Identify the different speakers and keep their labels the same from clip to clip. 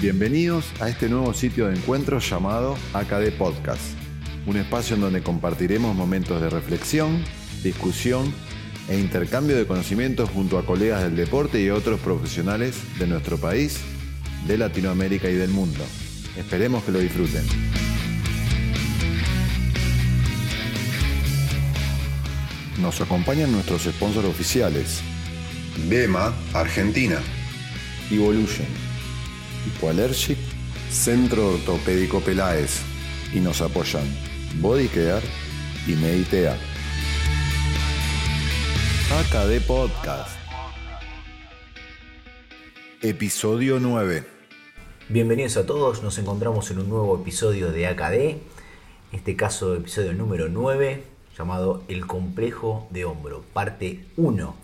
Speaker 1: Bienvenidos a este nuevo sitio de encuentro llamado AKD Podcast, un espacio en donde compartiremos momentos de reflexión, discusión e intercambio de conocimientos junto a colegas del deporte y otros profesionales de nuestro país, de Latinoamérica y del mundo. Esperemos que lo disfruten. Nos acompañan nuestros sponsors oficiales.
Speaker 2: BEMA, Argentina.
Speaker 1: Evolution Hipoallergic, Centro Ortopédico Peláez y nos apoyan Body Care y Meditea. AKD Podcast. Episodio 9.
Speaker 3: Bienvenidos a todos, nos encontramos en un nuevo episodio de AKD, en este caso episodio número 9, llamado El complejo de hombro, parte 1.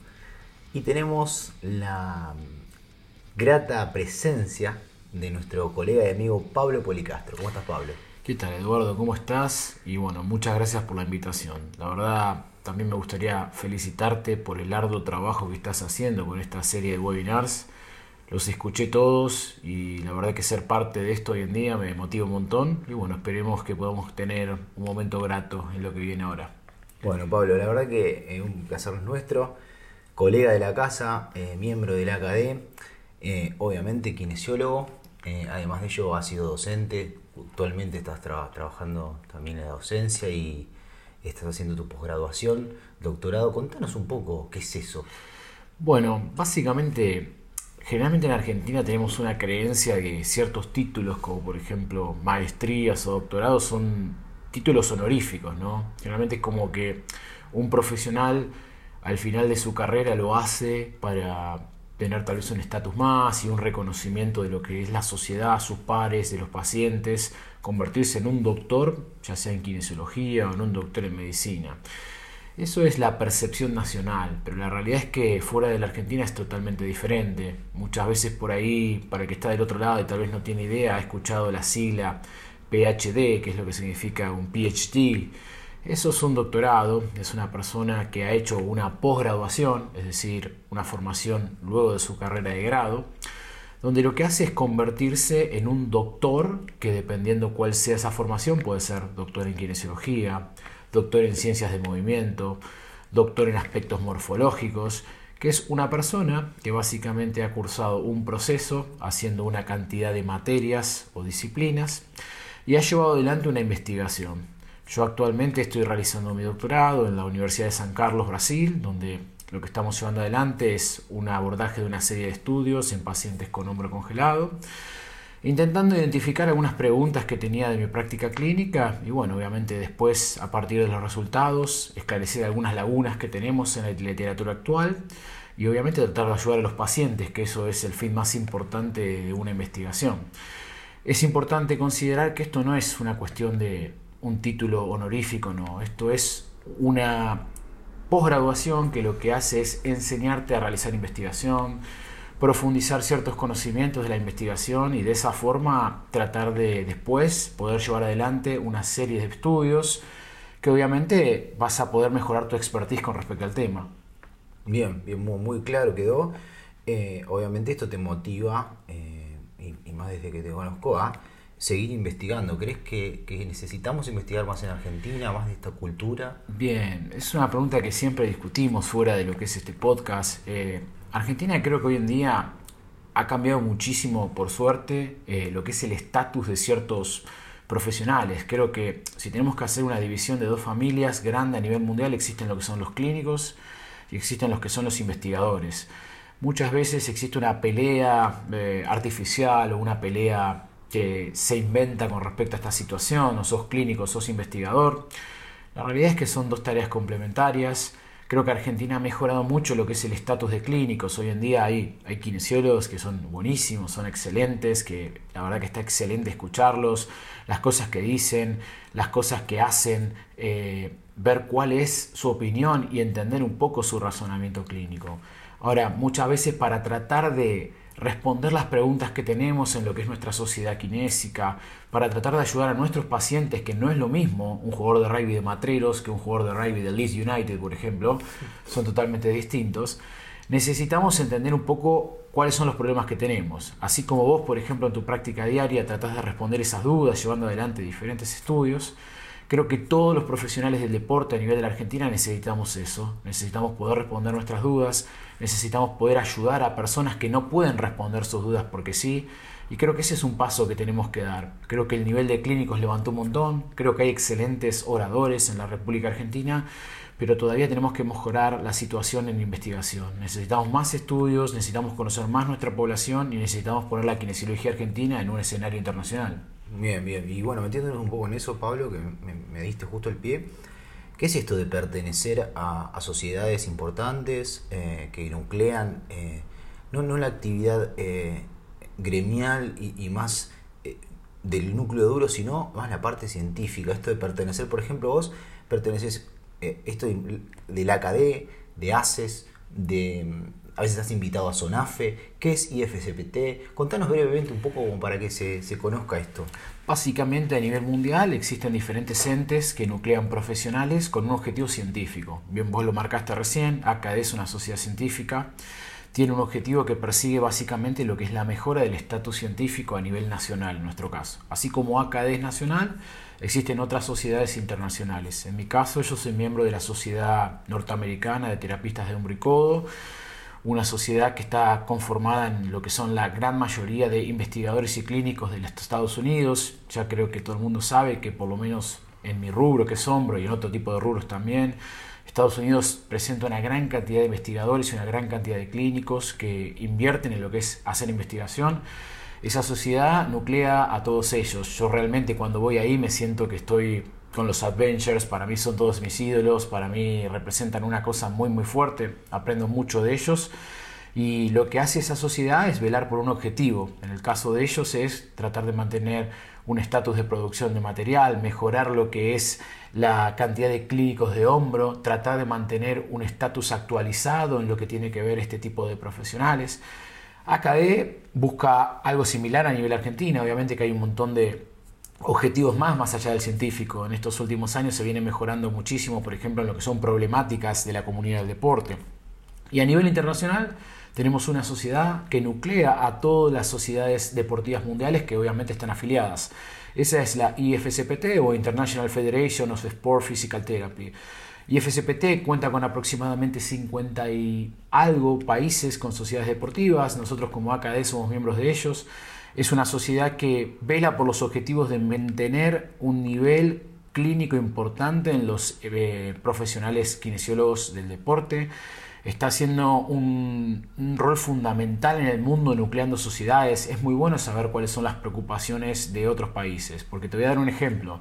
Speaker 3: Y tenemos la grata presencia de nuestro colega y amigo Pablo Policastro. ¿Cómo estás, Pablo?
Speaker 4: ¿Qué tal, Eduardo? ¿Cómo estás? Y bueno, muchas gracias por la invitación. La verdad, también me gustaría felicitarte por el arduo trabajo que estás haciendo con esta serie de webinars. Los escuché todos y la verdad que ser parte de esto hoy en día me motiva un montón. Y bueno, esperemos que podamos tener un momento grato en lo que viene ahora.
Speaker 3: Bueno, Pablo, la verdad que es un placer nuestro. Colega de la casa, eh, miembro de la AKD eh, obviamente kinesiólogo, eh, además de ello ha sido docente, actualmente estás trabajando también en la docencia y estás haciendo tu posgraduación, doctorado. Contanos un poco qué es eso.
Speaker 4: Bueno, básicamente, generalmente en Argentina tenemos una creencia de que ciertos títulos, como por ejemplo maestrías o doctorados, son títulos honoríficos, ¿no? Generalmente es como que un profesional al final de su carrera lo hace para tener tal vez un estatus más y un reconocimiento de lo que es la sociedad, sus pares, de los pacientes, convertirse en un doctor, ya sea en kinesiología o en un doctor en medicina. Eso es la percepción nacional, pero la realidad es que fuera de la Argentina es totalmente diferente. Muchas veces por ahí, para el que está del otro lado y tal vez no tiene idea, ha escuchado la sigla PhD, que es lo que significa un PhD, eso es un doctorado, es una persona que ha hecho una posgraduación, es decir, una formación luego de su carrera de grado, donde lo que hace es convertirse en un doctor que dependiendo cuál sea esa formación puede ser doctor en kinesiología, doctor en ciencias de movimiento, doctor en aspectos morfológicos, que es una persona que básicamente ha cursado un proceso haciendo una cantidad de materias o disciplinas y ha llevado adelante una investigación. Yo actualmente estoy realizando mi doctorado en la Universidad de San Carlos, Brasil, donde lo que estamos llevando adelante es un abordaje de una serie de estudios en pacientes con hombro congelado, intentando identificar algunas preguntas que tenía de mi práctica clínica y bueno, obviamente después a partir de los resultados esclarecer algunas lagunas que tenemos en la literatura actual y obviamente tratar de ayudar a los pacientes, que eso es el fin más importante de una investigación. Es importante considerar que esto no es una cuestión de un título honorífico, no. Esto es una posgraduación que lo que hace es enseñarte a realizar investigación, profundizar ciertos conocimientos de la investigación y de esa forma tratar de después poder llevar adelante una serie de estudios que obviamente vas a poder mejorar tu expertise con respecto al tema.
Speaker 3: Bien, bien muy, claro quedó. Eh, obviamente esto te motiva, eh, y, y, más desde que te conozco, a seguir investigando? ¿Crees que, necesitamos investigar más en Argentina, más de esta cultura?
Speaker 4: Bien, es una pregunta que siempre discutimos fuera de lo que es este podcast. Eh, Argentina creo que hoy en día ha cambiado muchísimo, por suerte, eh, lo que es el estatus de ciertos profesionales. Creo que si tenemos que hacer una división de dos familias grande a nivel mundial, existen lo que son los clínicos y existen los que son los investigadores. Muchas veces existe una pelea eh, artificial o una pelea que se inventa con respecto a esta situación, o sos clínico, sos investigador. La realidad es que son dos tareas complementarias. Creo que Argentina ha mejorado mucho lo que es el estatus de clínicos. Hoy en día hay, hay kinesiólogos que son buenísimos, son excelentes, que la verdad que está excelente escucharlos, las cosas que dicen, las cosas que hacen, eh, ver cuál es su opinión y entender un poco su razonamiento clínico. Ahora, muchas veces para tratar de responder las preguntas que tenemos en lo que es nuestra sociedad kinésica, para tratar de ayudar a nuestros pacientes, que no es lo mismo un jugador de rugby de Matreros que un jugador de rugby de Leeds United, por ejemplo, son totalmente distintos. Necesitamos entender un poco cuáles son los problemas que tenemos. Así como vos, por ejemplo, en tu práctica diaria tratás de responder esas dudas llevando adelante diferentes estudios, creo que todos los profesionales del deporte a nivel de la Argentina necesitamos eso. Necesitamos poder responder nuestras dudas, necesitamos poder ayudar a personas que no pueden responder sus dudas porque sí. Y creo que ese es un paso que tenemos que dar. Creo que el nivel de clínicos levantó un montón, creo que hay excelentes oradores en la República Argentina pero todavía tenemos que mejorar la situación en investigación. Necesitamos más estudios, necesitamos conocer más nuestra población y necesitamos poner la kinesiología argentina en un escenario internacional.
Speaker 3: Bien, bien. Y bueno, metiéndonos un poco en eso, Pablo, que me, diste justo el pie. ¿Qué es esto de pertenecer a, sociedades importantes eh, que nuclean eh, no, no la actividad eh, gremial y, más del núcleo duro, sino más la parte científica? Esto de pertenecer, por ejemplo, vos perteneces esto de, la ACAD, de ACES, de a veces has invitado a SONAFE, ¿qué es IFCPT? Contanos brevemente un poco para que se, conozca esto.
Speaker 4: Básicamente a nivel mundial existen diferentes entes que nuclean profesionales con un objetivo científico. Bien, vos lo marcaste recién, ACAD es una sociedad científica, tiene un objetivo que persigue básicamente lo que es la mejora del estatus científico a nivel nacional en nuestro caso. Así como ACAD es nacional, Existen otras sociedades internacionales. En mi caso, yo soy miembro de la Sociedad Norteamericana de Terapistas de Hombro y Codo, una sociedad que está conformada en lo que son la gran mayoría de investigadores y clínicos de los Estados Unidos. Ya creo que todo el mundo sabe que por lo menos en mi rubro, que es hombro, y en otro tipo de rubros también, Estados Unidos presenta una gran cantidad de investigadores y una gran cantidad de clínicos que invierten en lo que es hacer investigación esa sociedad nuclea a todos ellos. Yo realmente cuando voy ahí me siento que estoy con los Adventures, para mí son todos mis ídolos, para mí representan una cosa muy muy fuerte, aprendo mucho de ellos y lo que hace esa sociedad es velar por un objetivo. En el caso de ellos es tratar de mantener un estatus de producción de material, mejorar lo que es la cantidad de clínicos de hombro, tratar de mantener un estatus actualizado en lo que tiene que ver este tipo de profesionales. AKD busca algo similar a nivel argentina, obviamente que hay un montón de objetivos más más allá del científico. En estos últimos años se viene mejorando muchísimo, por ejemplo, en lo que son problemáticas de la comunidad del deporte. Y a nivel internacional tenemos una sociedad que nuclea a todas las sociedades deportivas mundiales que obviamente están afiliadas. Esa es la IFSPT o International Federation of Sport Physical Therapy. Y FCPT cuenta con aproximadamente 50 y algo países con sociedades deportivas. Nosotros como AKD somos miembros de ellos. Es una sociedad que vela por los objetivos de mantener un nivel clínico importante en los eh, profesionales kinesiólogos del deporte. Está haciendo un, rol fundamental en el mundo nucleando sociedades. Es muy bueno saber cuáles son las preocupaciones de otros países, porque te voy a dar un ejemplo.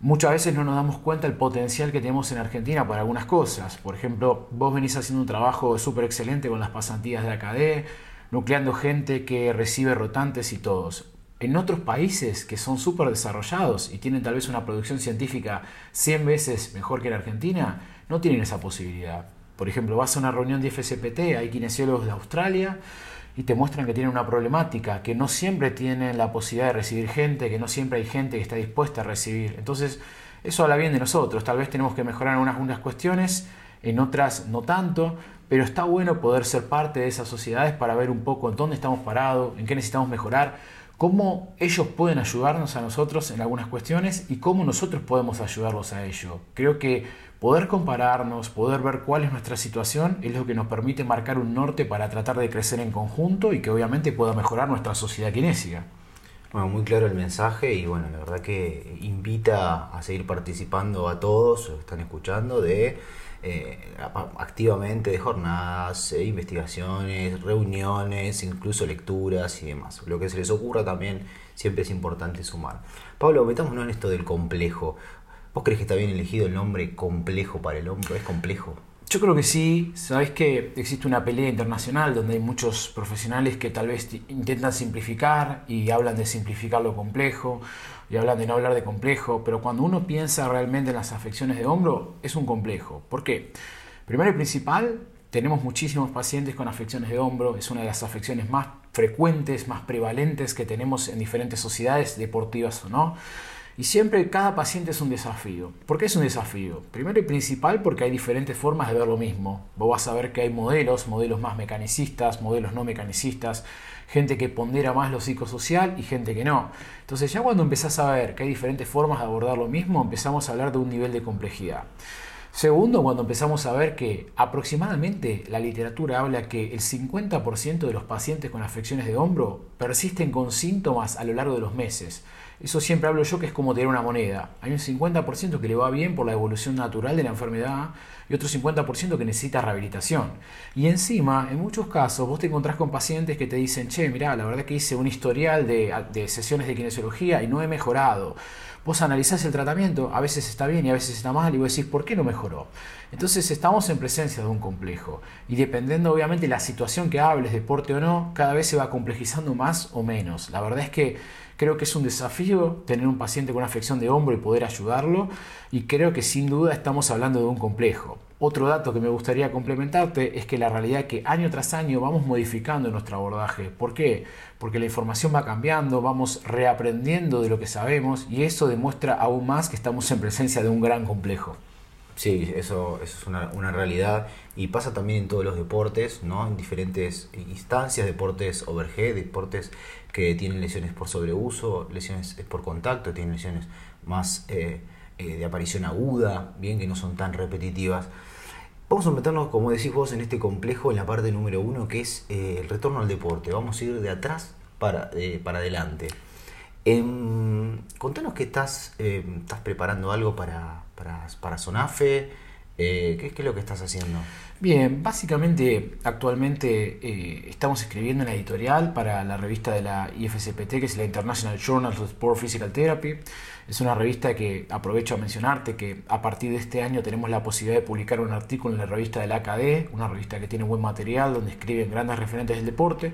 Speaker 4: Muchas veces no nos damos cuenta del potencial que tenemos en Argentina para algunas cosas. Por ejemplo, vos venís haciendo un trabajo súper excelente con las pasantías de ACAD, nucleando gente que recibe rotantes y todos. En otros países que son súper desarrollados y tienen tal vez una producción científica 100 veces mejor que en Argentina, no tienen esa posibilidad. Por ejemplo, vas a una reunión de FSPT, hay kinesiólogos de Australia, y te muestran que tienen una problemática, que no siempre tienen la posibilidad de recibir gente, que no siempre hay gente que está dispuesta a recibir. Entonces, eso habla bien de nosotros. Tal vez tenemos que mejorar en unas, cuestiones, en otras no tanto, pero está bueno poder ser parte de esas sociedades para ver un poco en dónde estamos parados, en qué necesitamos mejorar, cómo ellos pueden ayudarnos a nosotros en algunas cuestiones y cómo nosotros podemos ayudarlos a ello. Creo que Poder compararnos, poder ver cuál es nuestra situación es lo que nos permite marcar un norte para tratar de crecer en conjunto y que obviamente pueda mejorar nuestra sociedad kinésica.
Speaker 3: Bueno, muy claro el mensaje y bueno, la verdad que invita a seguir participando a todos, están escuchando, de eh, activamente de jornadas, eh, investigaciones, reuniones, incluso lecturas y demás. Lo que se les ocurra también siempre es importante sumar. Pablo, metámonos en esto del complejo. ¿Vos crees que está bien elegido el nombre complejo para el hombro? ¿Es complejo?
Speaker 4: Yo creo que sí. Sabes que existe una pelea internacional donde hay muchos profesionales que tal vez intentan simplificar y hablan de simplificar lo complejo y hablan de no hablar de complejo, pero cuando uno piensa realmente en las afecciones de hombro, es un complejo. ¿Por qué? Primero y principal, tenemos muchísimos pacientes con afecciones de hombro, es una de las afecciones más frecuentes, más prevalentes que tenemos en diferentes sociedades, deportivas o no. Y siempre cada paciente es un desafío. ¿Por qué es un desafío? Primero y principal porque hay diferentes formas de ver lo mismo. Vos vas a ver que hay modelos, modelos más mecanicistas, modelos no mecanicistas, gente que pondera más lo psicosocial y gente que no. Entonces ya cuando empezás a ver que hay diferentes formas de abordar lo mismo, empezamos a hablar de un nivel de complejidad. Segundo, cuando empezamos a ver que aproximadamente la literatura habla que el 50% de los pacientes con afecciones de hombro persisten con síntomas a lo largo de los meses. Eso siempre hablo yo que es como tener una moneda. Hay un 50% que le va bien por la evolución natural de la enfermedad y otro 50% que necesita rehabilitación. Y encima, en muchos casos, vos te encontrás con pacientes que te dicen, che, mirá, la verdad que hice un historial de, de sesiones de kinesiología y no he mejorado. Vos analizás el tratamiento, a veces está bien y a veces está mal, y vos decís, ¿por qué no mejoró? Entonces estamos en presencia de un complejo. Y dependiendo obviamente de la situación que hables, deporte o no, cada vez se va complejizando más o menos. La verdad es que Creo que es un desafío tener un paciente con una afección de hombro y poder ayudarlo y creo que sin duda estamos hablando de un complejo. Otro dato que me gustaría complementarte es que la realidad es que año tras año vamos modificando nuestro abordaje. ¿Por qué? Porque la información va cambiando, vamos reaprendiendo de lo que sabemos y eso demuestra aún más que estamos en presencia de un gran complejo.
Speaker 3: Sí, eso, es una, una, realidad y pasa también en todos los deportes, ¿no? En diferentes instancias, deportes overhead, deportes que tienen lesiones por sobreuso, lesiones por contacto, tienen lesiones más eh, eh, de aparición aguda, bien que no son tan repetitivas. Vamos a meternos, como decís vos, en este complejo, en la parte número uno, que es eh, el retorno al deporte. Vamos a ir de atrás para, para adelante. Em, contanos que estás, em, estás preparando algo para, para, para Sonafe. ¿qué, ¿Qué es lo que estás haciendo?
Speaker 4: Bien, básicamente actualmente eh, estamos escribiendo una editorial para la revista de la IFSPT, que es la International Journal of Sport Physical Therapy. Es una revista que aprovecho a mencionarte que a partir de este año tenemos la posibilidad de publicar un artículo en la revista de la AKD, una revista que tiene buen material, donde escriben grandes referentes del deporte.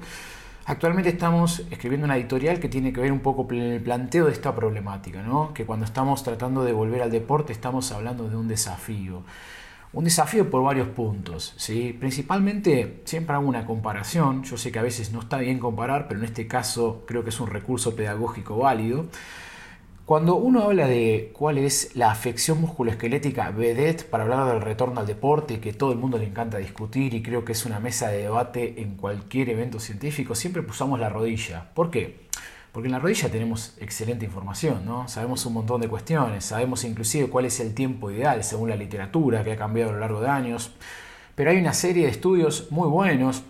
Speaker 4: Actualmente estamos escribiendo una editorial que tiene que ver un poco con el planteo de esta problemática, ¿no? que cuando estamos tratando de volver al deporte estamos hablando de un desafío. Un desafío por varios puntos. ¿sí? Principalmente, siempre hago una comparación. Yo sé que a veces no está bien comparar, pero en este caso creo que es un recurso pedagógico válido. Cuando uno habla de cuál es la afección musculoesquelética vedette para hablar del retorno al deporte, que todo el mundo le encanta discutir y creo que es una mesa de debate en cualquier evento científico, siempre pusamos la rodilla. ¿Por qué? Porque en la rodilla tenemos excelente información, ¿no? Sabemos un montón de cuestiones, sabemos inclusive cuál es el tiempo ideal según la literatura que ha cambiado a lo largo de años. Pero hay una serie de estudios muy buenos,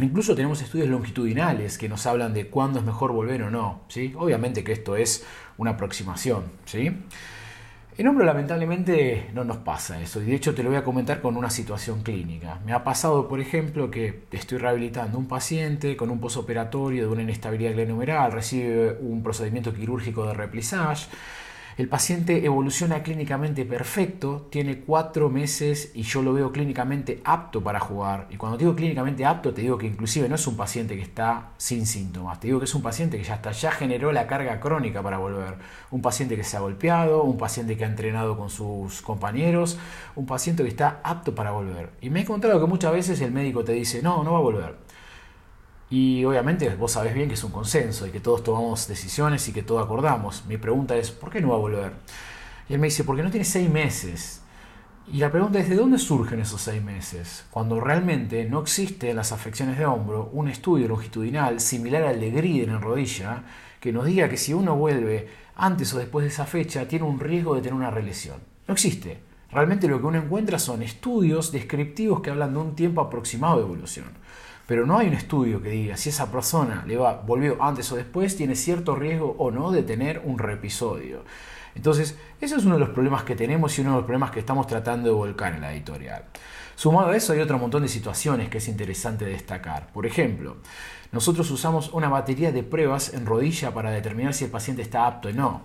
Speaker 4: incluso tenemos estudios longitudinales que nos hablan de cuándo es mejor volver o no, ¿sí? Obviamente que esto es una aproximación, ¿sí? En hombro lamentablemente no nos pasa eso, y de hecho te lo voy a comentar con una situación clínica. Me ha pasado, por ejemplo, que estoy rehabilitando un paciente con un posoperatorio de una inestabilidad glenomeral, recibe un procedimiento quirúrgico de replissage, el paciente evoluciona clínicamente perfecto, tiene cuatro meses y yo lo veo clínicamente apto para jugar. Y cuando digo clínicamente apto, te digo que inclusive no es un paciente que está sin síntomas, te digo que es un paciente que ya está, ya generó la carga crónica para volver. Un paciente que se ha golpeado, un paciente que ha entrenado con sus compañeros, un paciente que está apto para volver. Y me he encontrado que muchas veces el médico te dice, no, no va a volver. Y obviamente vos sabés bien que es un consenso y que todos tomamos decisiones y que todos acordamos. Mi pregunta es, ¿por qué no va a volver? Y él me dice, porque no tiene seis meses. Y la pregunta es, ¿de dónde surgen esos seis meses? Cuando realmente no existe en las afecciones de hombro un estudio longitudinal similar al de Griden en rodilla que nos diga que si uno vuelve antes o después de esa fecha tiene un riesgo de tener una relesión. No existe. Realmente lo que uno encuentra son estudios descriptivos que hablan de un tiempo aproximado de evolución pero no hay un estudio que diga si esa persona le va, volvió antes o después, tiene cierto riesgo o no de tener un reepisodio. Entonces, ese es uno de los problemas que tenemos y uno de los problemas que estamos tratando de volcar en la editorial. Sumado a eso hay otro montón de situaciones que es interesante destacar. Por ejemplo, nosotros usamos una batería de pruebas en rodilla para determinar si el paciente está apto o no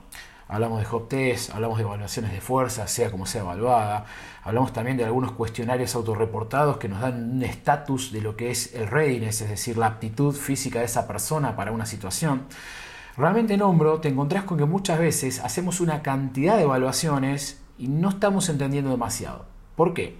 Speaker 4: hablamos de hop test, hablamos de evaluaciones de fuerza, sea como sea evaluada, hablamos también de algunos cuestionarios autorreportados que nos dan un estatus de lo que es el readiness, es decir, la aptitud física de esa persona para una situación. Realmente en hombro te encontrás con que muchas veces hacemos una cantidad de evaluaciones y no estamos entendiendo demasiado. ¿Por qué?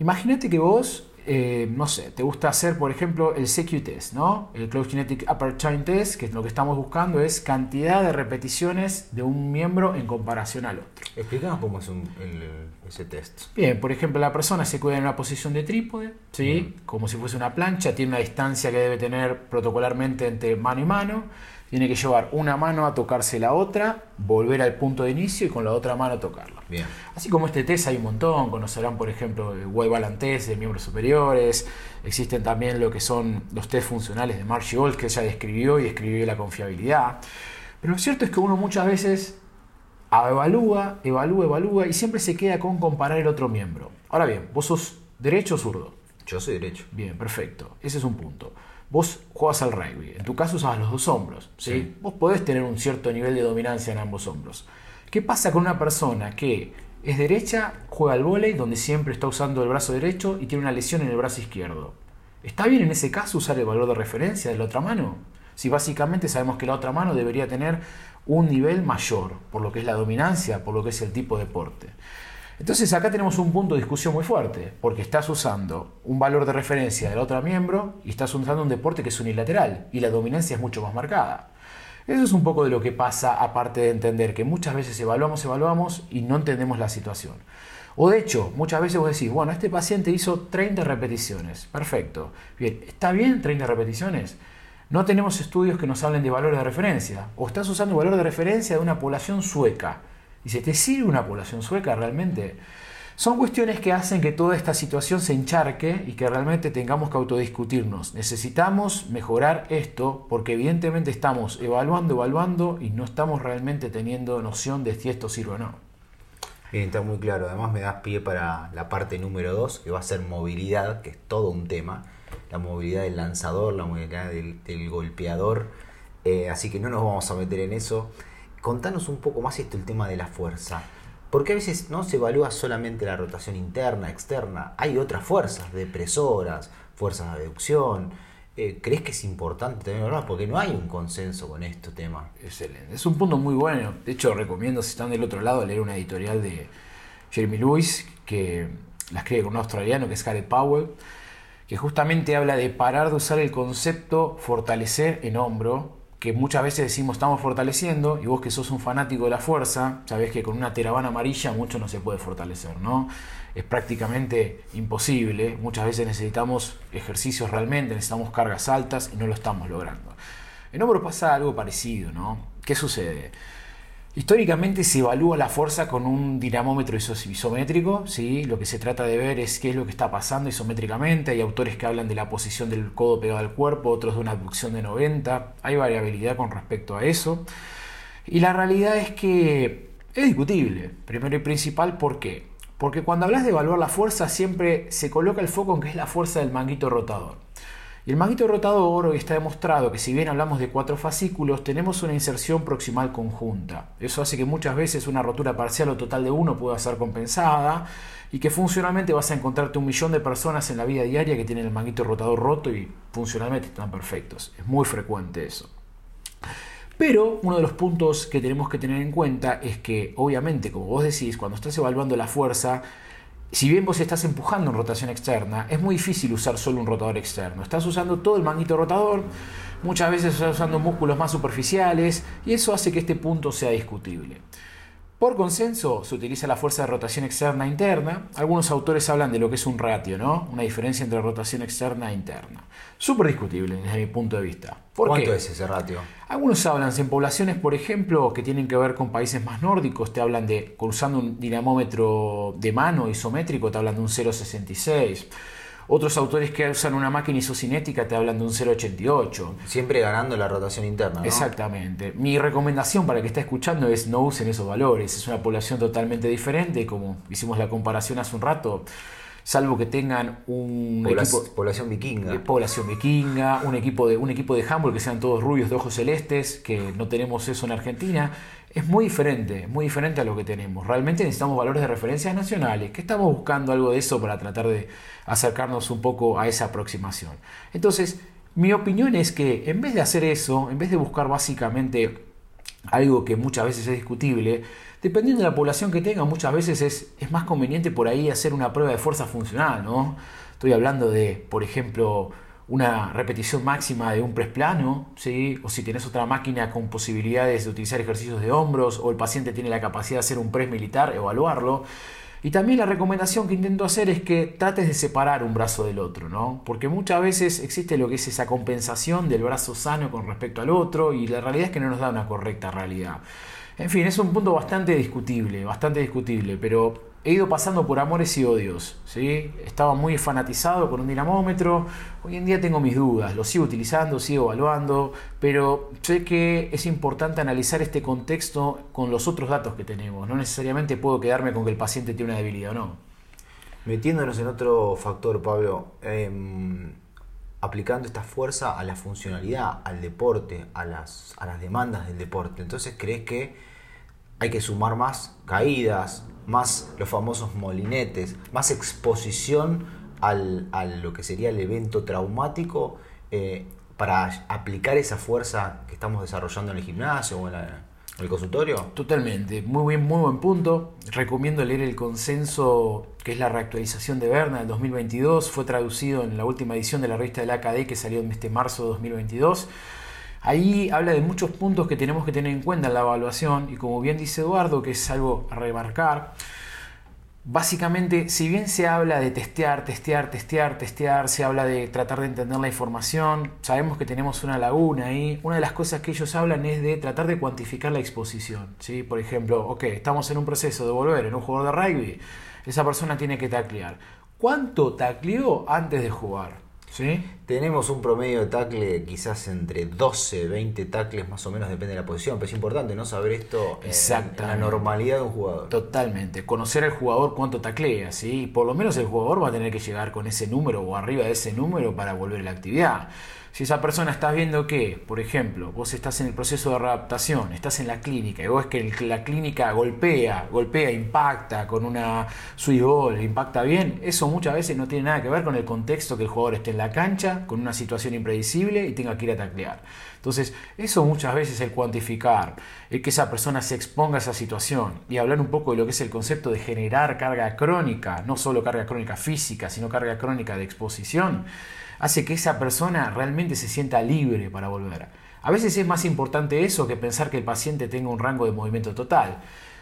Speaker 4: Imagínate que vos eh, no sé, te gusta hacer, por ejemplo, el CQ test, ¿no? El Close Kinetic Upper Chain Test, que lo que estamos buscando es cantidad de repeticiones de un miembro en comparación al otro.
Speaker 3: Explicamos cómo es un- el- ese test.
Speaker 4: Bien, por ejemplo, la persona se cuida en una posición de trípode, ¿sí? Como si fuese una plancha, tiene una distancia que debe tener protocolarmente entre mano y mano, tiene que llevar una mano a tocarse la otra, volver al punto de inicio y con la otra mano tocarla.
Speaker 3: Bien.
Speaker 4: Así como este test hay un montón, conocerán por ejemplo el Wave Balance Test de miembros superiores, existen también lo que son los test funcionales de Marshall que ella describió y escribió la confiabilidad. Pero lo cierto es que uno muchas veces evalúa, evalúa, evalúa y siempre se queda con comparar el otro miembro. Ahora bien, vos sos derecho o zurdo.
Speaker 3: Yo soy derecho.
Speaker 4: Bien, perfecto. Ese es un punto. Vos jugás al rugby. En tu caso usas los dos hombros. ¿sí?
Speaker 3: Sí.
Speaker 4: Vos podés tener un cierto nivel de dominancia en ambos hombros. ¿Qué pasa con una persona que es derecha, juega al vóley, donde siempre está usando el brazo derecho y tiene una lesión en el brazo izquierdo? ¿Está bien en ese caso usar el valor de referencia de la otra mano? Si básicamente sabemos que la otra mano debería tener un nivel mayor, por lo que es la dominancia, por lo que es el tipo de deporte. Entonces acá tenemos un punto de discusión muy fuerte, porque estás usando un valor de referencia del otro miembro y estás usando un deporte que es unilateral y la dominancia es mucho más marcada. Eso es un poco de lo que pasa, aparte de entender que muchas veces evaluamos, evaluamos y no entendemos la situación. O de hecho, muchas veces vos decís, bueno, este paciente hizo 30 repeticiones, perfecto. Bien, ¿está bien 30 repeticiones? No tenemos estudios que nos hablen de valores de referencia. O estás usando valor de referencia de una población sueca. Dice, ¿te sirve una población sueca realmente? Son cuestiones que hacen que toda esta situación se encharque y que realmente tengamos que autodiscutirnos. Necesitamos mejorar esto porque evidentemente estamos evaluando, evaluando y no estamos realmente teniendo noción de si esto sirve o no.
Speaker 3: Bien, está muy claro. Además me das pie para la parte número 2, que va a ser movilidad, que es todo un tema. La movilidad del lanzador, la movilidad del, del golpeador. Eh, así que no nos vamos a meter en eso. Contanos un poco más esto, el tema de la fuerza. Porque a veces no se evalúa solamente la rotación interna, externa. Hay otras fuerzas, depresoras, fuerzas de aducción. Eh, ¿Crees que es importante tener evaluar? Porque no hay un consenso con este tema.
Speaker 4: Excelente. Es un punto muy bueno. De hecho, recomiendo, si están del otro lado, leer una editorial de Jeremy Lewis, que la escribe con un australiano, que es Gareth Powell, que justamente habla de parar de usar el concepto fortalecer en hombro, que muchas veces decimos estamos fortaleciendo, y vos que sos un fanático de la fuerza, sabés que con una teravana amarilla mucho no se puede fortalecer, ¿no? Es prácticamente imposible. Muchas veces necesitamos ejercicios realmente, necesitamos cargas altas y no lo estamos logrando. En hombro pasa algo parecido, ¿no? ¿Qué sucede? Históricamente se evalúa la fuerza con un dinamómetro iso- isométrico, ¿sí? lo que se trata de ver es qué es lo que está pasando isométricamente. Hay autores que hablan de la posición del codo pegado al cuerpo, otros de una abducción de 90. Hay variabilidad con respecto a eso. Y la realidad es que es discutible, primero y principal, ¿por qué? Porque cuando hablas de evaluar la fuerza siempre se coloca el foco en que es la fuerza del manguito rotador. El manguito rotador está demostrado que si bien hablamos de cuatro fascículos, tenemos una inserción proximal conjunta. Eso hace que muchas veces una rotura parcial o total de uno pueda ser compensada y que funcionalmente vas a encontrarte un millón de personas en la vida diaria que tienen el manguito rotador roto y funcionalmente están perfectos. Es muy frecuente eso. Pero uno de los puntos que tenemos que tener en cuenta es que, obviamente, como vos decís, cuando estás evaluando la fuerza, si bien vos estás empujando en rotación externa, es muy difícil usar solo un rotador externo. Estás usando todo el manguito rotador, muchas veces estás usando músculos más superficiales y eso hace que este punto sea discutible. Por consenso se utiliza la fuerza de rotación externa e interna. Algunos autores hablan de lo que es un ratio, ¿no? Una diferencia entre rotación externa e interna. Súper discutible desde mi punto de vista. ¿Por
Speaker 3: ¿Cuánto
Speaker 4: qué?
Speaker 3: es ese ratio?
Speaker 4: Algunos hablan en poblaciones, por ejemplo, que tienen que ver con países más nórdicos, te hablan de, usando un dinamómetro de mano isométrico, te hablan de un 0,66. Otros autores que usan una máquina isocinética te hablan de un 0,88.
Speaker 3: Siempre ganando la rotación interna, ¿no?
Speaker 4: Exactamente. Mi recomendación para el que está escuchando es no usen esos valores. Es una población totalmente diferente, como hicimos la comparación hace un rato, salvo que tengan un equipo
Speaker 3: Población vikinga.
Speaker 4: de población vikinga, un equipo de un equipo de handball que sean todos rubios de ojos celestes, que no tenemos eso en Argentina, es muy diferente, muy diferente a lo que tenemos. Realmente necesitamos valores de referencia nacionales, que estamos buscando algo de eso para tratar de acercarnos un poco a esa aproximación. Entonces, mi opinión es que en vez de hacer eso, en vez de buscar básicamente algo que muchas veces es discutible, dependiendo de la población que tenga, muchas veces es, es más conveniente por ahí hacer una prueba de fuerza funcional, ¿no? Estoy hablando de, por ejemplo, una repetición máxima de un press plano, ¿sí? o si tienes otra máquina con posibilidades de utilizar ejercicios de hombros, o el paciente tiene la capacidad de hacer un press militar, evaluarlo. Y también la recomendación que intento hacer es que trates de separar un brazo del otro, ¿no? Porque muchas veces existe lo que es esa compensación del brazo sano con respecto al otro y la realidad es que no nos da una correcta realidad. En fin, es un punto bastante discutible, bastante discutible, pero he ido pasando por amores y odios. ¿sí? Estaba muy fanatizado con un dinamómetro. Hoy en día tengo mis dudas. Lo sigo utilizando, sigo evaluando. Pero sé que es importante analizar este contexto con los otros datos que tenemos. No necesariamente puedo quedarme con que el paciente tiene una debilidad o no.
Speaker 3: Metiéndonos en otro factor, Pablo. Em, aplicando esta fuerza a la funcionalidad, al deporte, a las, a las demandas del deporte. Entonces, ¿crees que hay que sumar más caídas, más los famosos molinetes, más exposición al, a lo que sería el evento traumático eh, para aplicar esa fuerza que estamos desarrollando en el gimnasio o en, el consultorio?
Speaker 4: Totalmente, muy bien, muy buen punto. Recomiendo leer el consenso que es la reactualización de Berna del 2022. Fue traducido en la última edición de la revista del AKD que salió en este marzo de 2022. Ahí habla de muchos puntos que tenemos que tener en cuenta en la evaluación y como bien dice Eduardo, que es algo a remarcar, básicamente, si bien se habla de testear, testear, testear, testear, se habla de tratar de entender la información, sabemos que tenemos una laguna ahí, una de las cosas que ellos hablan es de tratar de cuantificar la exposición. ¿sí? Por ejemplo, ok, estamos en un proceso de volver en un jugador de rugby, esa persona tiene que taclear. ¿Cuánto tacleó antes de jugar?
Speaker 3: ¿Sí? Tenemos un promedio de tackle quizás entre 12, 20 tackles más o menos, depende de la posición, pero es importante no saber esto en, la normalidad de un jugador.
Speaker 4: Totalmente, conocer al jugador cuánto taclea, ¿sí? Por lo menos el jugador va a tener que llegar con ese número o arriba de ese número para volver a la actividad. Si esa persona está viendo que, por ejemplo, vos estás en el proceso de readaptación, estás en la clínica y vos es que la clínica golpea, golpea, impacta con una sweet ball, impacta bien, eso muchas veces no tiene nada que ver con el contexto que el jugador esté en la cancha, con una situación impredecible y tenga que ir a taclear. Entonces, eso muchas veces el cuantificar, el que esa persona se exponga a esa situación y hablar un poco de lo que es el concepto de generar carga crónica, no solo carga crónica física, sino carga crónica de exposición hace que esa persona realmente se sienta libre para volver. A veces es más importante eso que pensar que el paciente tenga un rango de movimiento total.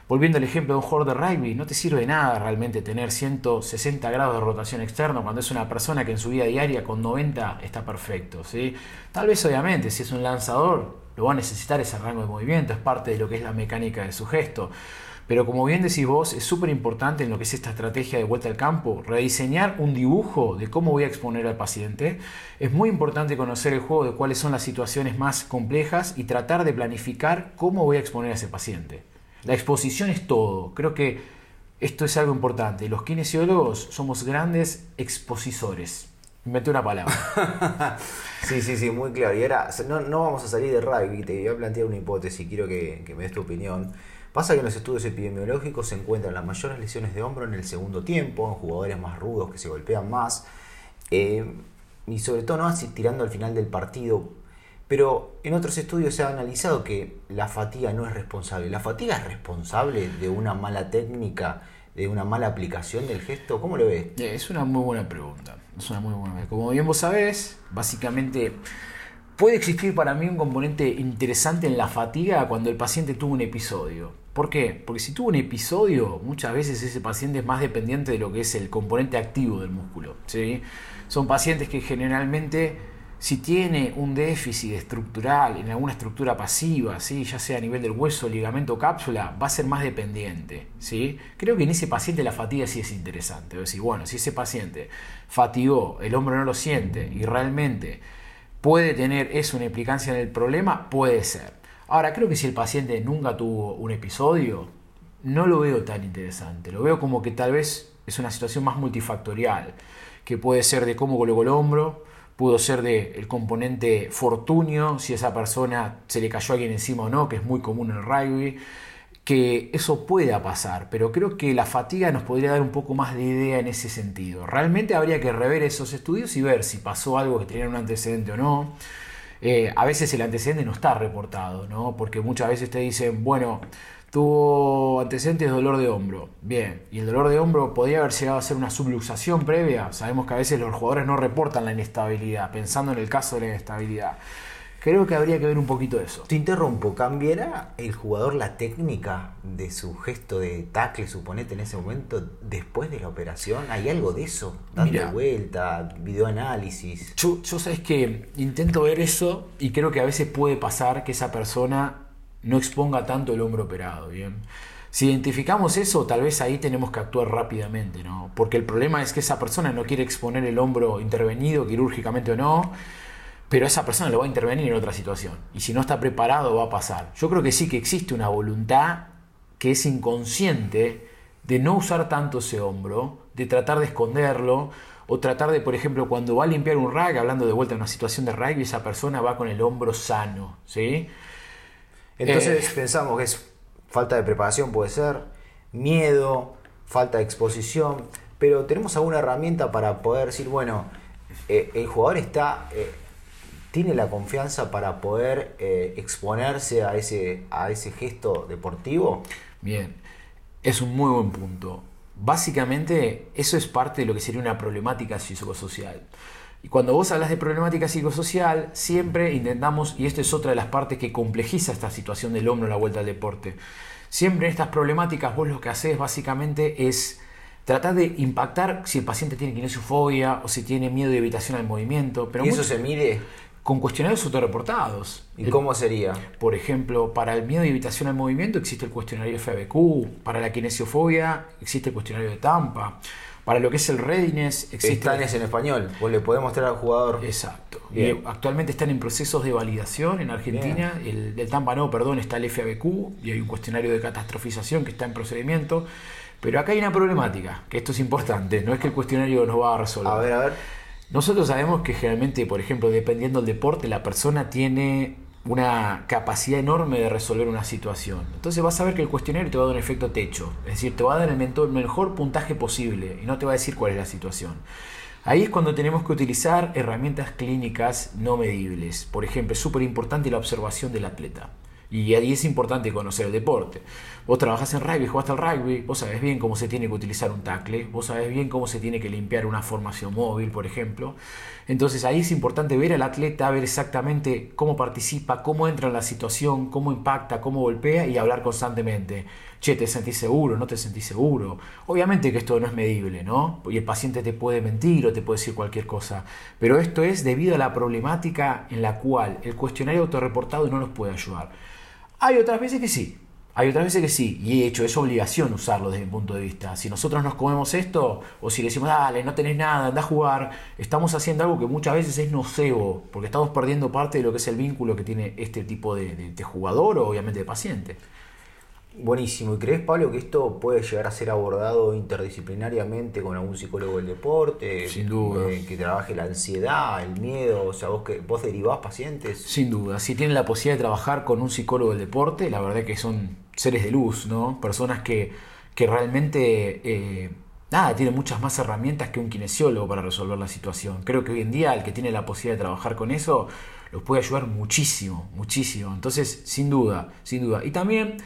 Speaker 4: Volviendo al ejemplo de un jugador de no te sirve de nada realmente tener 160 grados de rotación externa cuando es una persona que en su vida diaria con 90 está perfecto. ¿sí? Tal vez obviamente si es un lanzador lo va a necesitar ese rango de movimiento, es parte de lo que es la mecánica de su gesto. Pero como bien decís vos, es súper importante en lo que es esta estrategia de vuelta al campo, rediseñar un dibujo de cómo voy a exponer al paciente. Es muy importante conocer el juego de cuáles son las situaciones más complejas y tratar de planificar cómo voy a exponer a ese paciente. La exposición es todo. Creo que esto es algo importante. Los kinesiólogos somos grandes expositores. Inventé una palabra.
Speaker 3: sí, sí, sí, muy claro. Y ahora, no, vamos a salir de rugby. Te voy a plantear una hipótesis. Quiero que, que me des tu opinión. Pasa que en los estudios epidemiológicos se encuentran las mayores lesiones de hombro en el segundo tiempo, en jugadores más rudos que se golpean más, eh, y sobre todo no así tirando al final del partido. Pero en otros estudios se ha analizado que la fatiga no es responsable. ¿La fatiga es responsable de una mala técnica, de una mala aplicación del gesto? ¿Cómo lo ves?
Speaker 4: Eh, es una muy buena pregunta. Es una muy buena Como bien vos sabés, básicamente Puede existir para mí un componente interesante en la fatiga cuando el paciente tuvo un episodio. ¿Por qué? Porque si tuvo un episodio, muchas veces ese paciente es más dependiente de lo que es el componente activo del músculo. ¿sí? Son pacientes que generalmente, si tiene un déficit estructural en alguna estructura pasiva, ¿sí? ya sea a nivel del hueso, ligamento o cápsula, va a ser más dependiente. ¿sí? Creo que en ese paciente la fatiga sí es interesante. Es decir, bueno, si ese paciente fatigó, el hombro no lo siente y realmente ¿Puede tener eso una implicancia en el problema? Puede ser. Ahora, creo que si el paciente nunca tuvo un episodio, no lo veo tan interesante. Lo veo como que tal vez es una situación más multifactorial, que puede ser de cómo colocó el hombro, pudo ser de el componente fortunio, si esa persona se le cayó a alguien encima o no, que es muy común en el rugby, que eso pueda pasar, pero creo que la fatiga nos podría dar un poco más de idea en ese sentido. Realmente habría que rever esos estudios y ver si pasó algo que tenía un antecedente o no. Eh, a veces el antecedente no está reportado, ¿no? porque muchas veces te dicen, bueno, tuvo antecedentes de dolor de hombro. Bien, y el dolor de hombro podría haber llegado a ser una subluxación previa. Sabemos que a veces los jugadores no reportan la inestabilidad, pensando en el caso de la inestabilidad. Creo que habría que ver un poquito eso.
Speaker 3: Te interrumpo, ¿cambiará el jugador la técnica de su gesto de tackle, suponete, en ese momento, después de la operación? ¿Hay algo de eso? Dando vuelta, videoanálisis.
Speaker 4: Yo, yo sabes que intento ver eso y creo que a veces puede pasar que esa persona no exponga tanto el hombro operado, ¿bien? Si identificamos eso, tal vez ahí tenemos que actuar rápidamente, ¿no? Porque el problema es que esa persona no quiere exponer el hombro intervenido, quirúrgicamente o no, pero esa persona lo va a intervenir en otra situación. Y si no está preparado, va a pasar. Yo creo que sí que existe una voluntad que es inconsciente de no usar tanto ese hombro, de tratar de esconderlo, o tratar de, por ejemplo, cuando va a limpiar un rag, hablando de vuelta de una situación de rugby, esa persona va con el hombro sano, ¿sí?
Speaker 3: Entonces
Speaker 4: Eh.
Speaker 3: pensamos que es falta de preparación, puede ser, miedo, falta de exposición, pero tenemos alguna herramienta para poder decir, bueno, eh, el jugador está, eh, tiene la confianza para poder exponerse a ese, a ese gesto deportivo.
Speaker 4: Bien, es un muy buen punto. Básicamente, eso es parte de lo que sería una problemática psicosocial. Y cuando vos hablas de problemática psicosocial, siempre intentamos, y esto es otra de las partes que complejiza esta situación del hombro en la vuelta al deporte, siempre en estas problemáticas vos lo que haces básicamente es tratar de impactar si el paciente tiene kinesiofobia o si tiene miedo de evitación al movimiento, pero
Speaker 3: ¿Y eso
Speaker 4: mucho-
Speaker 3: se mide?
Speaker 4: con cuestionarios autorreportados.
Speaker 3: ¿Y
Speaker 4: El-
Speaker 3: cómo sería?
Speaker 4: por ejemplo, para el miedo y evitación al movimiento existe el cuestionario FABQ, para la kinesiofobia existe el cuestionario de Tampa, para lo que es el readiness existe...
Speaker 3: Están en español, vos le podés mostrar al jugador.
Speaker 4: Exacto.
Speaker 3: Bien.
Speaker 4: Y actualmente están en procesos de validación en Argentina. El del Tampa no, perdón, está el FABQ y hay un cuestionario de catastrofización que está en procedimiento. Pero acá hay una problemática, que esto es importante, no es que el cuestionario nos va a resolver.
Speaker 3: A ver, a ver.
Speaker 4: Nosotros sabemos que generalmente, por ejemplo, dependiendo del deporte, la persona tiene una capacidad enorme de resolver una situación. Entonces vas a ver que el cuestionario te va a dar un efecto techo, es decir, te va a dar el mejor puntaje posible y no te va a decir cuál es la situación. Ahí es cuando tenemos que utilizar herramientas clínicas no medibles. Por ejemplo, es súper importante la observación del atleta. Y ahí es importante conocer el deporte. Vos trabajás en rugby, jugaste al rugby, vos sabés bien cómo se tiene que utilizar un tackle, vos sabés bien cómo se tiene que limpiar una formación móvil, por ejemplo. Entonces ahí es importante ver al atleta, ver exactamente cómo participa, cómo entra en la situación, cómo impacta, cómo golpea y hablar constantemente. Che, ¿te sentís seguro? ¿No te sentís seguro? Obviamente que esto no es medible, ¿no? Y el paciente te puede mentir o te puede decir cualquier cosa. Pero esto es debido a la problemática en la cual el cuestionario autorreportado no nos puede ayudar. Hay otras veces que sí, hay otras veces que sí, y de hecho es obligación usarlo desde mi punto de vista. Si nosotros nos comemos esto, o si le decimos, dale, no tenés nada, anda a jugar, estamos haciendo algo que muchas veces es nocebo, porque estamos perdiendo parte de lo que es el vínculo que tiene este tipo de, de- de jugador o obviamente de paciente.
Speaker 3: Buenísimo. ¿Y crees, Pablo, que esto puede llegar a ser abordado interdisciplinariamente con algún psicólogo del deporte?
Speaker 4: Sin duda.
Speaker 3: Eh, que trabaje la ansiedad, el miedo. O sea, vos, que, vos derivás pacientes.
Speaker 4: Sin duda, si tienen la posibilidad de trabajar con un psicólogo del deporte, la verdad que son seres de luz, ¿no? Personas que, que realmente, eh, nada, tienen muchas más herramientas que un kinesiólogo para resolver la situación. Creo que hoy en día el que tiene la posibilidad de trabajar con eso los puede ayudar muchísimo, muchísimo. Entonces, sin duda, sin duda. Y también,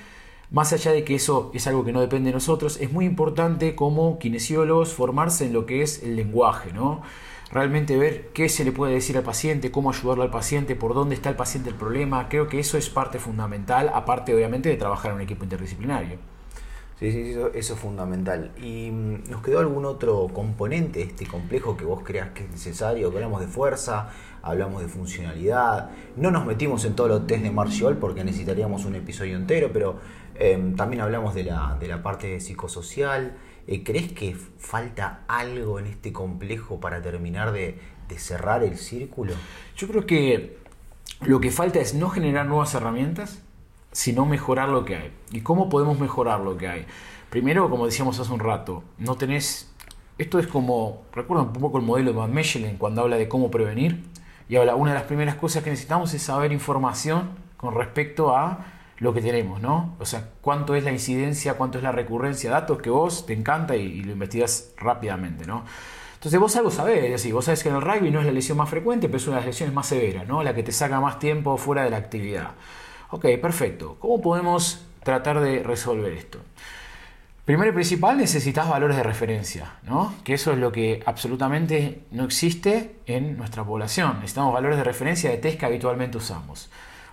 Speaker 4: más allá de que eso es algo que no depende de nosotros, es muy importante como kinesiólogos formarse en lo que es el lenguaje, ¿no? Realmente ver qué se le puede decir al paciente, cómo ayudarlo al paciente, por dónde está el paciente el problema. Creo que eso es parte fundamental, aparte obviamente de trabajar en un equipo interdisciplinario.
Speaker 3: Sí, sí, eso, eso es fundamental. ¿Y mm, nos quedó algún otro componente este complejo que vos creas que es necesario? Hablamos de fuerza, hablamos de funcionalidad. No nos metimos en todos los test de Marshall porque necesitaríamos un episodio entero, pero eh, también hablamos de la, de la parte psicosocial. Eh, ¿Crees que falta algo en este complejo para terminar de, de cerrar el círculo?
Speaker 4: Yo creo que lo que falta es no generar nuevas herramientas, sino mejorar lo que hay. ¿Y cómo podemos mejorar lo que hay? Primero, como decíamos hace un rato, no tenés... Esto es como, recuerda un poco el modelo de Van Mechelen cuando habla de cómo prevenir. Y habla, una de las primeras cosas que necesitamos es saber información con respecto a lo que tenemos, ¿no? O sea, cuánto es la incidencia, cuánto es la recurrencia, datos que vos te encanta y, lo investigas rápidamente, ¿no? Entonces vos algo sabés, es decir, vos sabés que en el rugby no es la lesión más frecuente, pero es una de las lesiones más severas, ¿no? La que te saca más tiempo fuera de la actividad. Ok, perfecto. ¿Cómo podemos tratar de resolver esto? Primero y principal necesitas valores de referencia, ¿no? que eso es lo que absolutamente no existe en nuestra población. Necesitamos valores de referencia de test que habitualmente usamos.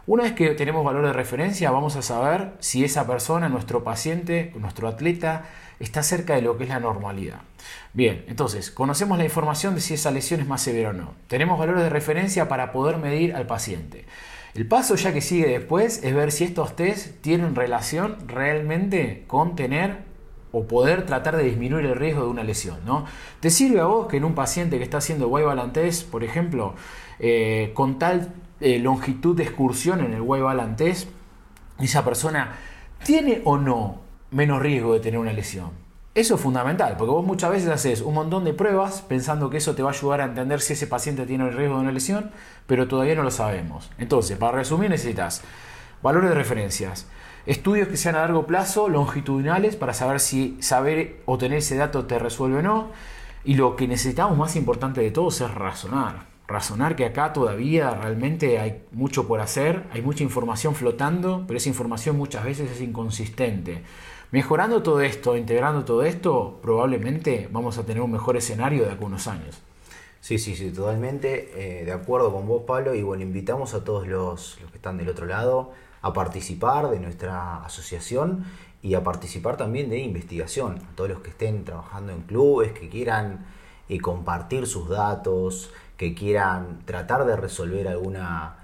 Speaker 4: Una vez que tenemos valor de referencia, vamos a saber si esa persona, nuestro paciente, nuestro atleta, está cerca de lo que es la normalidad. Bien, entonces, conocemos la información de si esa lesión es más severa o no. Tenemos valores de referencia para poder medir al paciente. El paso ya que sigue después es ver si estos test tienen relación realmente con tener o poder tratar de disminuir el riesgo de una lesión. ¿no? ¿Te sirve a vos que en un paciente que está haciendo Y balance por ejemplo, eh, con tal eh, longitud de excursión en el Y balance esa persona tiene o no menos riesgo de tener una lesión? Eso es fundamental, porque vos muchas veces haces un montón de pruebas pensando que eso te va a ayudar a entender si ese paciente tiene el riesgo de una lesión, pero todavía no lo sabemos. Entonces, para resumir, necesitas valores de referencias, Estudios que sean a largo plazo, longitudinales, para saber si saber o tener ese dato te resuelve o no. Y lo que necesitamos más importante de todo es razonar. Razonar que acá todavía realmente hay mucho por hacer, hay mucha información flotando, pero esa información muchas veces es inconsistente. Mejorando todo esto, integrando todo esto, probablemente vamos a tener un mejor escenario de algunos años.
Speaker 3: Sí, sí, sí, totalmente eh, de acuerdo con vos, Pablo. Y bueno, invitamos a todos los, los que están del otro lado a participar de nuestra asociación y a participar también de investigación. A todos los que estén trabajando en clubes, que quieran eh, compartir sus datos, que quieran tratar de resolver alguna,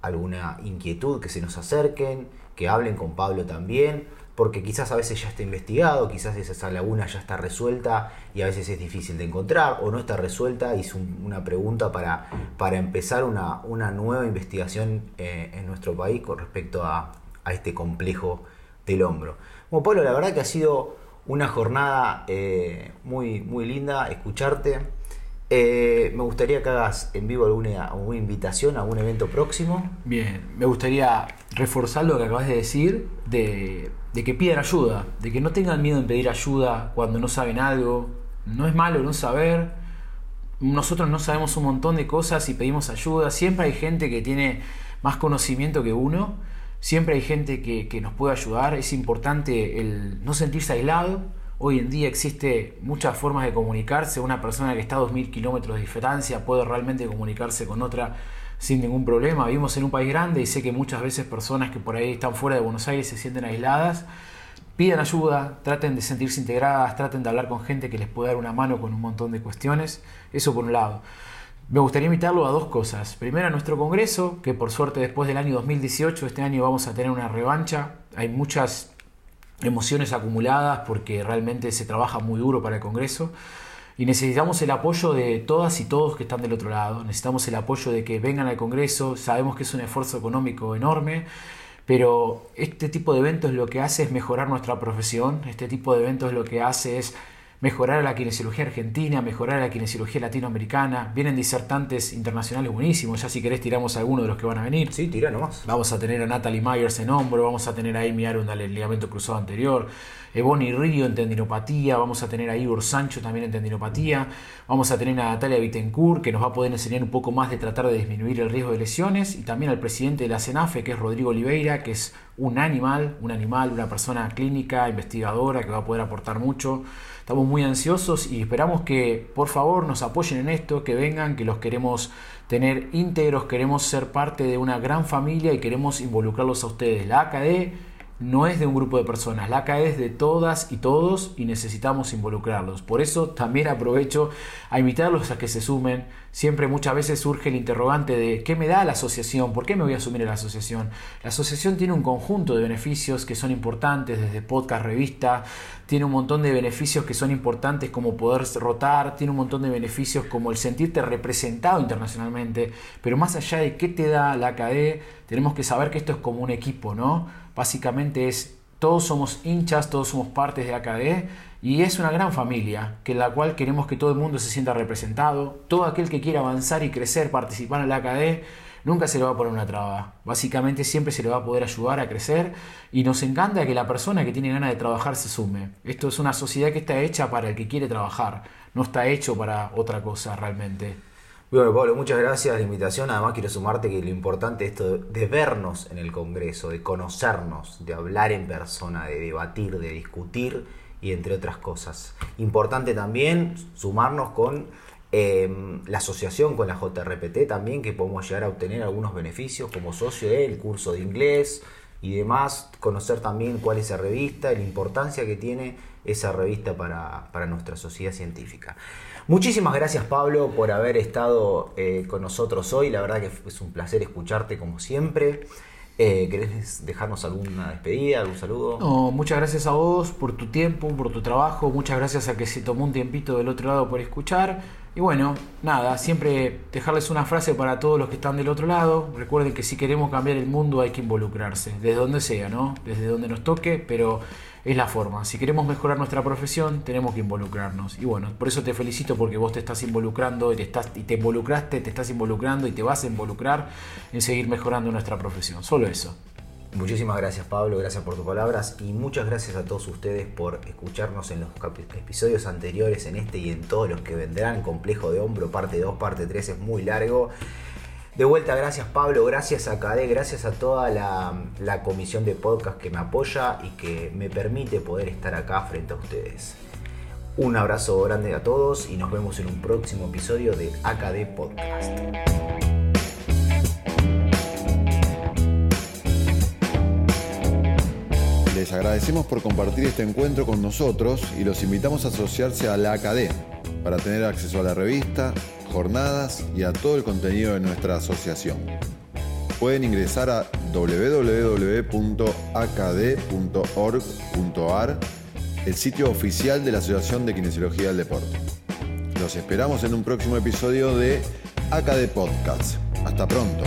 Speaker 3: alguna inquietud, que se nos acerquen, que hablen con Pablo también porque quizás a veces ya está investigado, quizás esa laguna ya está resuelta y a veces es difícil de encontrar o no está resuelta y es una pregunta para, para empezar una, una nueva investigación eh, en nuestro país con respecto a, este complejo del hombro. Bueno, Pablo, la verdad que ha sido una jornada eh, muy, muy linda escucharte. Eh, me gustaría que hagas en vivo alguna, invitación a un evento próximo.
Speaker 4: Bien, me gustaría reforzar lo que acabas de decir, de, que pidan ayuda, de que no tengan miedo en pedir ayuda cuando no saben algo. No es malo no saber. Nosotros no sabemos un montón de cosas y pedimos ayuda. Siempre hay gente que tiene más conocimiento que uno. Siempre hay gente que, que nos puede ayudar. Es importante el no sentirse aislado Hoy en día existe muchas formas de comunicarse. Una persona que está a 2.000 kilómetros de distancia puede realmente comunicarse con otra sin ningún problema. Vivimos en un país grande y sé que muchas veces personas que por ahí están fuera de Buenos Aires se sienten aisladas. Pidan ayuda, traten de sentirse integradas, traten de hablar con gente que les pueda dar una mano con un montón de cuestiones. Eso por un lado. Me gustaría invitarlo a dos cosas. Primero a nuestro congreso, que por suerte después del año 2018, este año vamos a tener una revancha. Hay muchas emociones acumuladas porque realmente se trabaja muy duro para el Congreso. Y necesitamos el apoyo de todas y todos que están del otro lado, necesitamos el apoyo de que vengan al Congreso, sabemos que es un esfuerzo económico enorme, pero este tipo de eventos lo que hace es mejorar nuestra profesión, este tipo de eventos lo que hace es mejorar la kinesiología argentina, mejorar la kinesiología latinoamericana. Vienen disertantes internacionales buenísimos, ya si querés tiramos a alguno de los que van a venir.
Speaker 3: Sí, tira nomás.
Speaker 4: Vamos a tener a Natalie Myers en hombro, vamos a tener a Amy Arundel en ligamento cruzado anterior, Ebony Río en tendinopatía, vamos a tener a Igor Sancho también en tendinopatía, vamos a tener a Natalia Bittencourt que nos va a poder enseñar un poco más de tratar de disminuir el riesgo de lesiones y también al presidente de la CENAFE que es Rodrigo Oliveira, que es un animal, un animal, una persona clínica, investigadora que va a poder aportar mucho. Estamos muy ansiosos y esperamos que por favor nos apoyen en esto, que vengan, que los queremos tener íntegros, queremos ser parte de una gran familia y queremos involucrarlos a ustedes. La AKD no es de un grupo de personas, la ACA es de todas y todos y necesitamos involucrarlos. Por eso también aprovecho a invitarlos a que se sumen. Siempre muchas veces surge el interrogante de ¿qué me da la asociación? ¿Por qué me voy a asumir a la asociación? La asociación tiene un conjunto de beneficios que son importantes, desde podcast, revista, tiene un montón de beneficios que son importantes como poder rotar, tiene un montón de beneficios como el sentirte representado internacionalmente, pero más allá de qué te da la ACAD, tenemos que saber que esto es como un equipo, ¿no? Básicamente es todos somos hinchas, todos somos partes de AKD y es una gran familia que la cual queremos que todo el mundo se sienta representado. Todo aquel que quiera avanzar y crecer, participar en la AKD, nunca se le va a poner una traba. Básicamente siempre se le va a poder ayudar a crecer y nos encanta que la persona que tiene ganas de trabajar se sume. Esto es una sociedad que está hecha para el que quiere trabajar, no está hecho para otra cosa realmente.
Speaker 3: Bueno, Pablo, muchas gracias la invitación. Además, quiero sumarte que lo importante es esto de vernos en el Congreso, de conocernos, de hablar en persona, de debatir, de discutir y entre otras cosas. Importante también sumarnos con eh, la asociación con la JRPT también, que podemos llegar a obtener algunos beneficios como socio del curso de inglés y demás, conocer también cuál es esa revista la importancia que tiene esa revista para, para nuestra sociedad científica. Muchísimas gracias Pablo por haber estado eh, con nosotros hoy, la verdad que es un placer escucharte como siempre. Eh, ¿Querés dejarnos alguna despedida, algún saludo?
Speaker 4: No, muchas gracias a vos por tu tiempo, por tu trabajo, muchas gracias a que se tomó un tiempito del otro lado por escuchar. Y bueno, nada, siempre dejarles una frase para todos los que están del otro lado. Recuerden que si queremos cambiar el mundo hay que involucrarse, desde donde sea, ¿no? Desde donde nos toque, pero es la forma. Si queremos mejorar nuestra profesión, tenemos que involucrarnos. Y bueno, por eso te felicito porque vos te estás involucrando y te, estás, y te involucraste, te estás involucrando y te vas a involucrar en seguir mejorando nuestra profesión. Solo eso.
Speaker 3: Muchísimas gracias Pablo, gracias por tus palabras y muchas gracias a todos ustedes por escucharnos en los episodios anteriores, en este y en todos los que vendrán. Complejo de hombro, parte 2, parte 3 es muy largo. De vuelta, gracias Pablo, gracias a gracias a toda la, comisión de podcast que me apoya y que me permite poder estar acá frente a ustedes. Un abrazo grande a todos y nos vemos en un próximo episodio de AKD Podcast.
Speaker 1: Les agradecemos por compartir este encuentro con nosotros y los invitamos a asociarse a la AKD para tener acceso a la revista, jornadas y a todo el contenido de nuestra asociación. Pueden ingresar a www.akd.org.ar, el sitio oficial de la Asociación de Kinesiología del Deporte. Los esperamos en un próximo episodio de AKD Podcast. Hasta pronto.